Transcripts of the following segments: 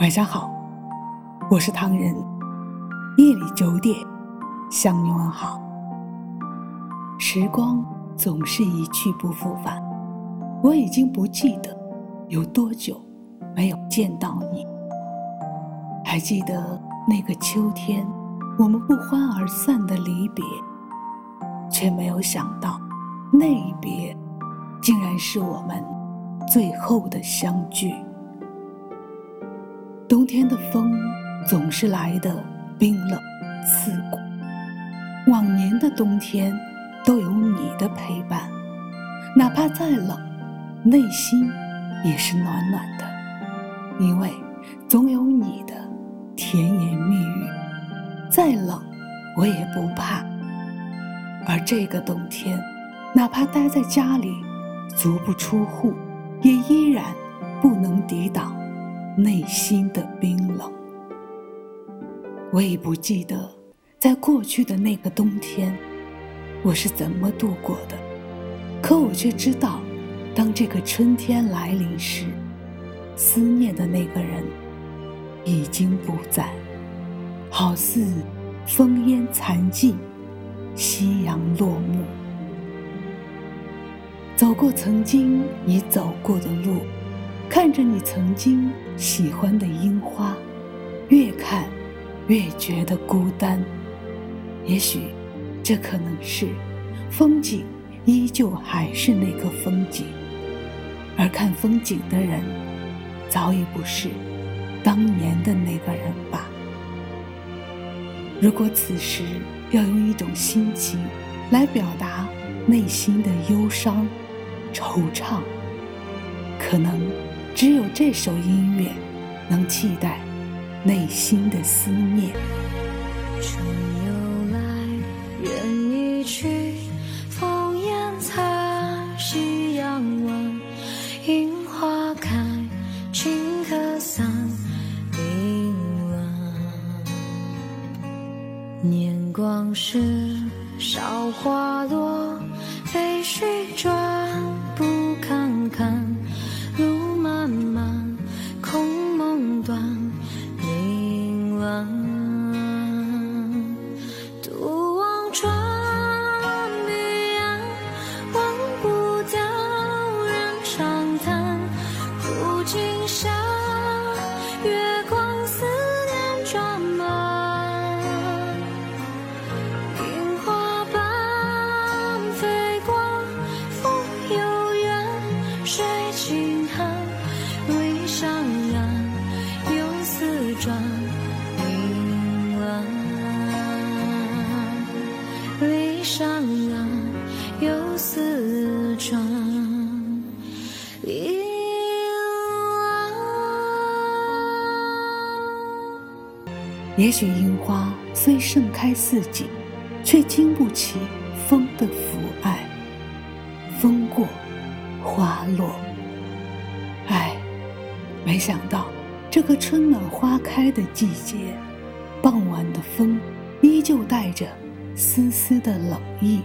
晚上好，我是唐人。夜里九点，向你问好。时光总是一去不复返，我已经不记得有多久没有见到你。还记得那个秋天，我们不欢而散的离别，却没有想到那一别，竟然是我们最后的相聚。冬天的风总是来的冰冷刺骨，往年的冬天都有你的陪伴，哪怕再冷，内心也是暖暖的，因为总有你的甜言蜜语。再冷，我也不怕。而这个冬天，哪怕待在家里，足不出户，也依然不能抵挡。内心的冰冷，我已不记得，在过去的那个冬天，我是怎么度过的。可我却知道，当这个春天来临时，思念的那个人已经不在，好似烽烟残尽，夕阳落幕。走过曾经你走过的路。看着你曾经喜欢的樱花，越看越觉得孤单。也许这可能是风景依旧还是那个风景，而看风景的人早已不是当年的那个人吧。如果此时要用一种心情来表达内心的忧伤、惆怅，可能。只有这首音乐能替代内心的思念。春又来，人已去，烽烟残，夕阳晚，樱花开，顷刻散，冰冷。年光逝，韶华落，飞絮转，不也许樱花虽盛开四季，却经不起风的抚爱。风过，花落。唉，没想到这个春暖花开的季节，傍晚的风依旧带着丝丝的冷意。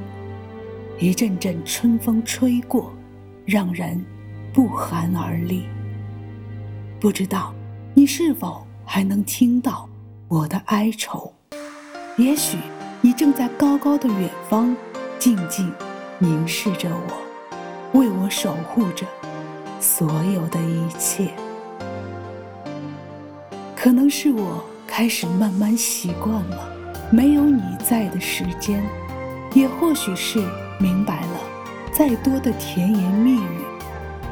一阵阵春风吹过，让人不寒而栗。不知道你是否还能听到？我的哀愁，也许你正在高高的远方，静静凝视着我，为我守护着所有的一切。可能是我开始慢慢习惯了没有你在的时间，也或许是明白了，再多的甜言蜜语，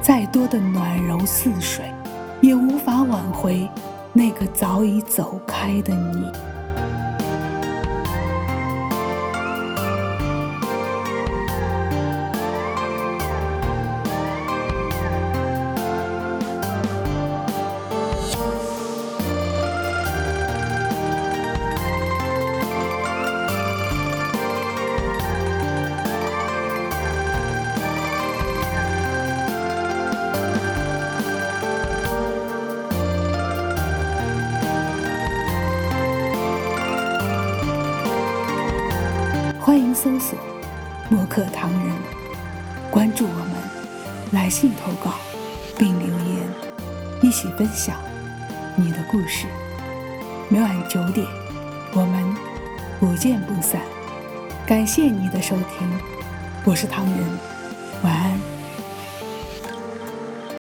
再多的暖柔似水，也无法挽回。那个早已走开的你。欢迎搜索“墨客唐人”，关注我们，来信投稿，并留言，一起分享你的。故事。每晚九点，我们不见不散。感谢你的收听，我是唐人，晚安。